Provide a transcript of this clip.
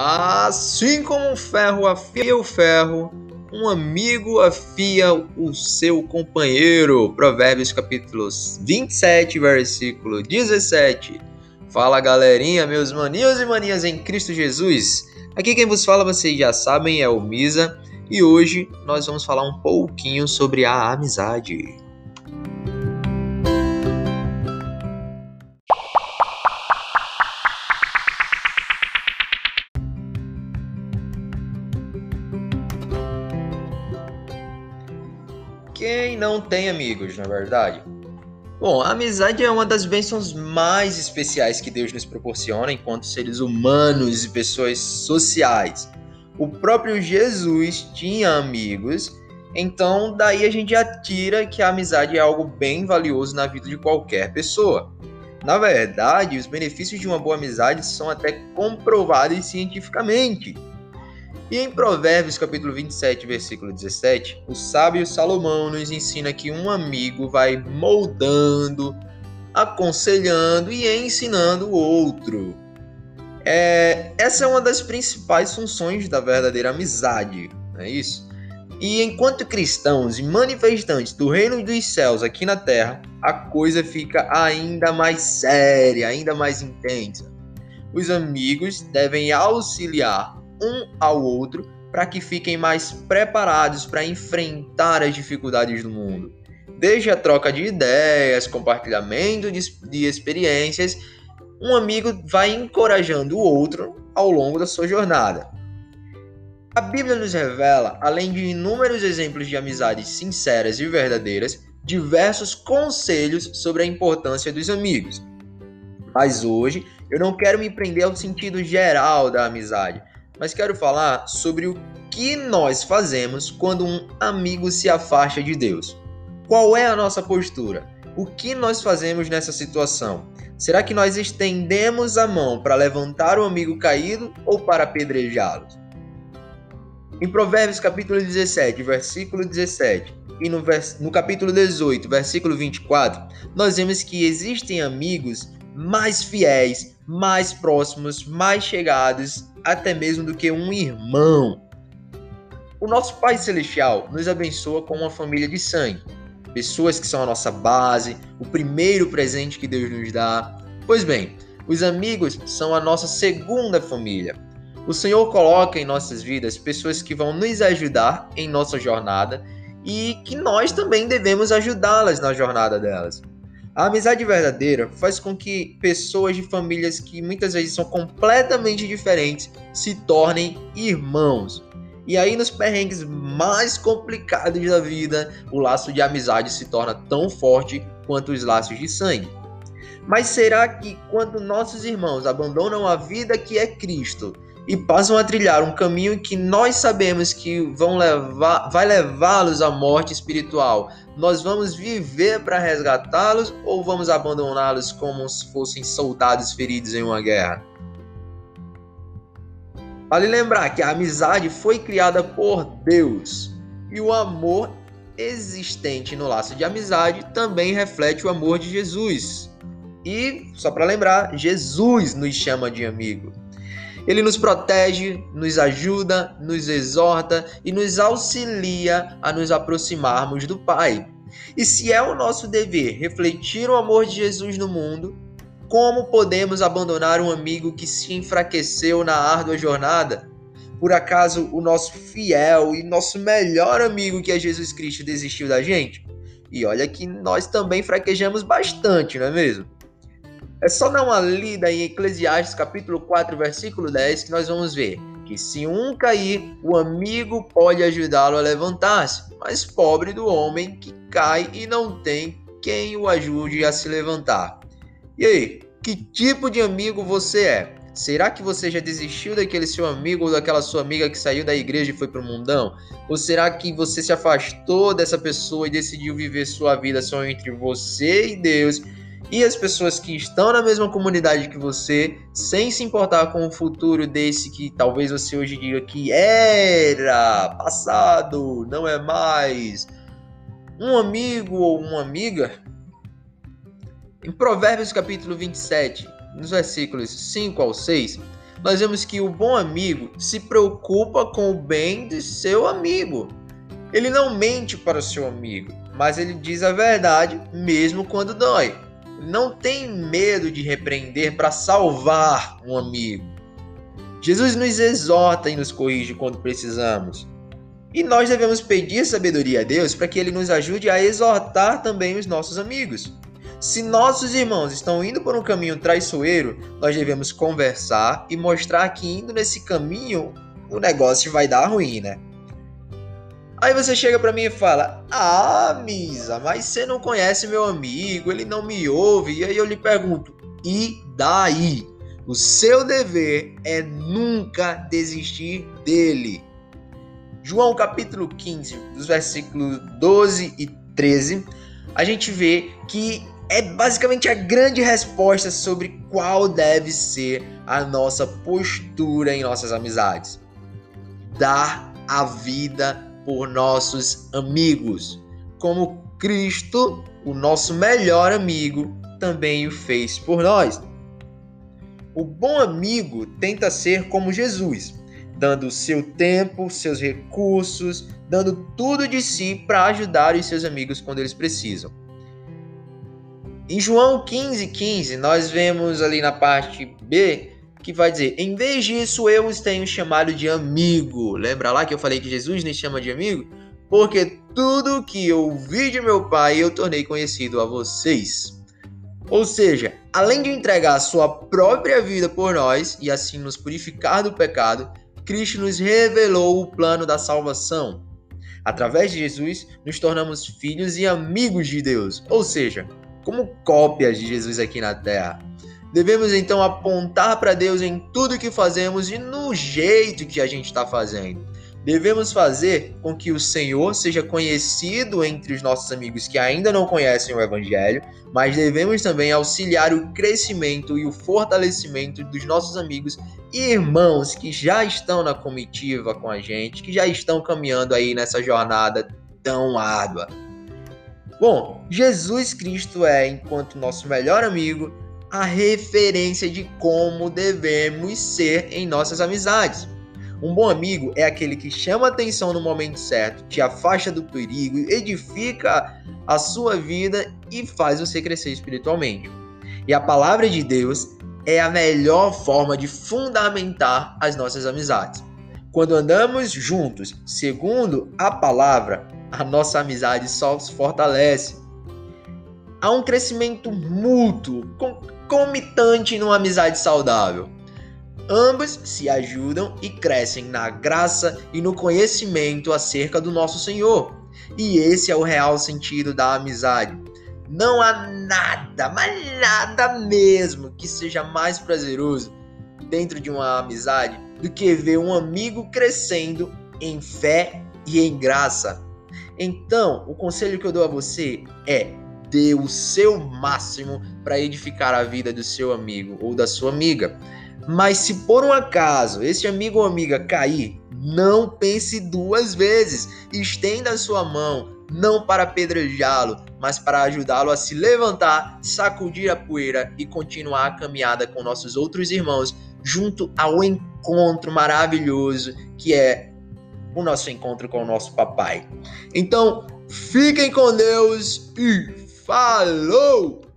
Assim como um ferro afia o ferro, um amigo afia o seu companheiro. Provérbios capítulo 27, versículo 17. Fala galerinha, meus maninhos e maninhas em Cristo Jesus. Aqui quem vos fala, vocês já sabem, é o Misa, e hoje nós vamos falar um pouquinho sobre a amizade. Quem não tem amigos, na é verdade? Bom, a amizade é uma das bênçãos mais especiais que Deus nos proporciona enquanto seres humanos e pessoas sociais. O próprio Jesus tinha amigos, então daí a gente atira que a amizade é algo bem valioso na vida de qualquer pessoa. Na verdade, os benefícios de uma boa amizade são até comprovados cientificamente. E em Provérbios capítulo 27, versículo 17, o sábio Salomão nos ensina que um amigo vai moldando, aconselhando e ensinando o outro. É, essa é uma das principais funções da verdadeira amizade, não é isso? E enquanto cristãos e manifestantes do reino dos céus aqui na terra, a coisa fica ainda mais séria, ainda mais intensa. Os amigos devem auxiliar um ao outro para que fiquem mais preparados para enfrentar as dificuldades do mundo. Desde a troca de ideias, compartilhamento de, experiências, um amigo vai encorajando o outro ao longo da sua jornada. A Bíblia nos revela, além de inúmeros exemplos de amizades sinceras e verdadeiras, diversos conselhos sobre a importância dos amigos. Mas hoje eu não quero me prender ao sentido geral da amizade, mas quero falar sobre o que nós fazemos quando um amigo se afasta de Deus. Qual é a nossa postura? O que nós fazemos nessa situação? Será que nós estendemos a mão para levantar o amigo caído ou para apedrejá-lo? Em Provérbios capítulo 17, versículo 17, e no, vers... no capítulo 18, versículo 24, nós vemos que existem amigos mais fiéis, mais próximos, mais chegados até mesmo do que um irmão. O nosso Pai Celestial nos abençoa com uma família de sangue, pessoas que são a nossa base, o primeiro presente que Deus nos dá. Pois bem, os amigos são a nossa segunda família. O Senhor coloca em nossas vidas pessoas que vão nos ajudar em nossa jornada e que nós também devemos ajudá-las na jornada delas. A amizade verdadeira faz com que pessoas de famílias que muitas vezes são completamente diferentes se tornem irmãos. E aí, nos perrengues mais complicados da vida, o laço de amizade se torna tão forte quanto os laços de sangue. Mas será que quando nossos irmãos abandonam a vida que é Cristo e passam a trilhar um caminho que nós sabemos que vão levar, vai levá-los à morte espiritual, nós vamos viver para resgatá-los ou vamos abandoná-los como se fossem soldados feridos em uma guerra? Vale lembrar que a amizade foi criada por Deus e o amor existente no laço de amizade também reflete o amor de Jesus. E, só para lembrar, Jesus nos chama de amigo. Ele nos protege, nos ajuda, nos exorta e nos auxilia a nos aproximarmos do Pai. E se é o nosso dever refletir o amor de Jesus no mundo, como podemos abandonar um amigo que se enfraqueceu na árdua jornada? Por acaso o nosso fiel e nosso melhor amigo que é Jesus Cristo desistiu da gente? E olha que nós também fraquejamos bastante, não é mesmo? É só dar uma lida em Eclesiastes capítulo 4, versículo 10 que nós vamos ver que se um cair, o amigo pode ajudá-lo a levantar-se, mas pobre do homem que cai e não tem quem o ajude a se levantar. E aí, que tipo de amigo você é? Será que você já desistiu daquele seu amigo ou daquela sua amiga que saiu da igreja e foi para o mundão? Ou será que você se afastou dessa pessoa e decidiu viver sua vida só entre você e Deus e as pessoas que estão na mesma comunidade que você, sem se importar com o futuro desse que talvez você hoje diga que era passado, não é mais um amigo ou uma amiga. Em Provérbios capítulo 27, nos versículos 5 ao 6, nós vemos que o bom amigo se preocupa com o bem de seu amigo. Ele não mente para o seu amigo, mas ele diz a verdade mesmo quando dói. Não tem medo de repreender para salvar um amigo. Jesus nos exorta e nos corrige quando precisamos. E nós devemos pedir sabedoria a Deus para que ele nos ajude a exortar também os nossos amigos. Se nossos irmãos estão indo por um caminho traiçoeiro, nós devemos conversar e mostrar que indo nesse caminho o negócio vai dar ruim, né? Aí você chega para mim e fala: Ah, Misa, mas você não conhece meu amigo, ele não me ouve. E aí eu lhe pergunto: E daí? O seu dever é nunca desistir dele. João capítulo 15, dos versículos 12 e 13, a gente vê que é basicamente a grande resposta sobre qual deve ser a nossa postura em nossas amizades. Dar a vida por nossos amigos, como Cristo, o nosso melhor amigo, também o fez por nós. O bom amigo tenta ser como Jesus, dando seu tempo, seus recursos, dando tudo de si para ajudar os seus amigos quando eles precisam. Em João 15, 15, nós vemos ali na parte B que vai dizer: Em vez disso, eu os tenho chamado de amigo. Lembra lá que eu falei que Jesus nos chama de amigo? Porque tudo que eu ouvi de meu Pai eu tornei conhecido a vocês. Ou seja, além de entregar a sua própria vida por nós e assim nos purificar do pecado, Cristo nos revelou o plano da salvação. Através de Jesus, nos tornamos filhos e amigos de Deus, ou seja, como cópias de Jesus aqui na terra. Devemos então apontar para Deus em tudo que fazemos e no jeito que a gente está fazendo. Devemos fazer com que o Senhor seja conhecido entre os nossos amigos que ainda não conhecem o Evangelho, mas devemos também auxiliar o crescimento e o fortalecimento dos nossos amigos e irmãos que já estão na comitiva com a gente, que já estão caminhando aí nessa jornada tão árdua. Bom, Jesus Cristo é, enquanto nosso melhor amigo, a referência de como devemos ser em nossas amizades. Um bom amigo é aquele que chama atenção no momento certo, te afasta do perigo, edifica a sua vida e faz você crescer espiritualmente. E a palavra de Deus é a melhor forma de fundamentar as nossas amizades. Quando andamos juntos, segundo a palavra, a nossa amizade só se fortalece. Há um crescimento mútuo, concomitante numa amizade saudável. Ambos se ajudam e crescem na graça e no conhecimento acerca do nosso Senhor. E esse é o real sentido da amizade. Não há nada, mas nada mesmo que seja mais prazeroso dentro de uma amizade do que ver um amigo crescendo em fé e em graça. Então, o conselho que eu dou a você é: dê o seu máximo para edificar a vida do seu amigo ou da sua amiga. Mas se por um acaso esse amigo ou amiga cair, não pense duas vezes. Estenda a sua mão, não para apedrejá-lo, mas para ajudá-lo a se levantar, sacudir a poeira e continuar a caminhada com nossos outros irmãos, junto ao encontro maravilhoso que é o nosso encontro com o nosso papai. Então, fiquem com Deus e falou!